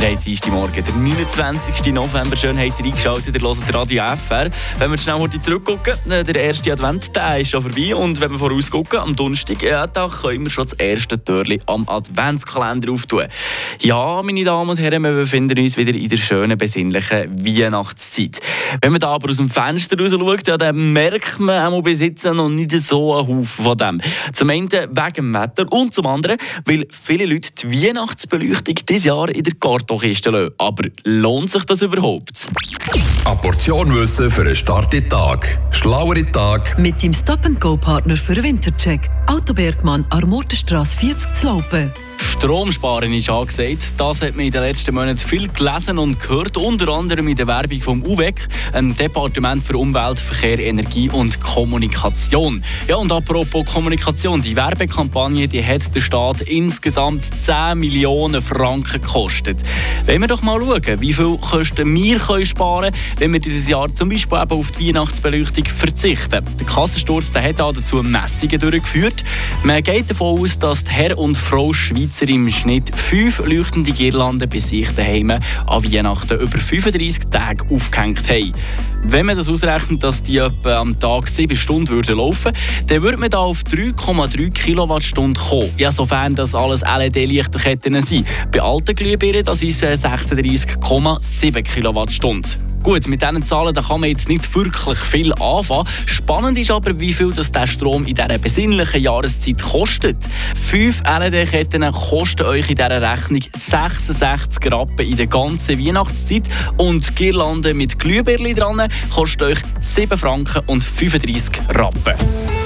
Wir haben Dienstag Morgen, der 29. November. Schön habt ihr eingeschaltet, ihr hört Radio FR. Wenn wir schnell zurückgucken, äh, der erste Advent der ist schon vorbei. Und wenn wir vorausgucken, am Donnerstag, ja, da können wir schon das erste Türchen am Adventskalender auftun. Ja, meine Damen und Herren, wir befinden uns wieder in der schönen, besinnlichen Weihnachtszeit. Wenn man da aber aus dem Fenster raus schaut, ja, dann merkt man auch bis jetzt noch nicht so einen Haufen von dem. Zum einen wegen dem Wetter und zum anderen, weil viele Leute die Weihnachtsbeleuchtung dieses Jahr in der Kartonkiste lassen. Aber lohnt sich das überhaupt? Eine Portion Wissen für einen starken Tag. Schlauere Tag. Mit dem Stop-and-Go-Partner für den Wintercheck. Autobergmann, Armortenstrasse 40 zu Laupen. Stromsparen ist angesagt. Das hat man in den letzten Monaten viel gelesen und gehört, unter anderem in der Werbung vom UVEC, einem Departement für Umwelt, Verkehr, Energie und Kommunikation. Ja, und apropos Kommunikation, die Werbekampagne die hat der Staat insgesamt 10 Millionen Franken gekostet. Wenn wir doch mal schauen, wie viel Kosten wir können sparen können, wenn wir dieses Jahr zum Beispiel eben auf die Weihnachtsbeleuchtung verzichten. Der Kassensturz der hat dazu Messungen durchgeführt. Man geht davon aus, dass die Herr und Frau Schweizer im Schnitt fünf leuchtende Girlanden bei sich daheim an Weihnachten über 35 Tage aufgehängt haben. Wenn man das ausrechnet, dass die etwa am Tag 7 Stunden würden laufen dann würde man da auf 3,3 Kilowattstunden kommen. Ja, sofern das alles LED-Lichterketten sind. Bei alten Glühbirnen das ist 36,7 Kilowattstunden. Gut, mit diesen Zahlen da kann man jetzt nicht wirklich viel anfangen. Spannend ist aber, wie viel das der Strom in dieser besinnlichen Jahreszeit kostet. Fünf LED-Ketten kosten euch in dieser Rechnung 66 Rappen in der ganzen Weihnachtszeit und Girlande mit Glühbirnen dran kostet euch 7 Franken und 35 Rappen.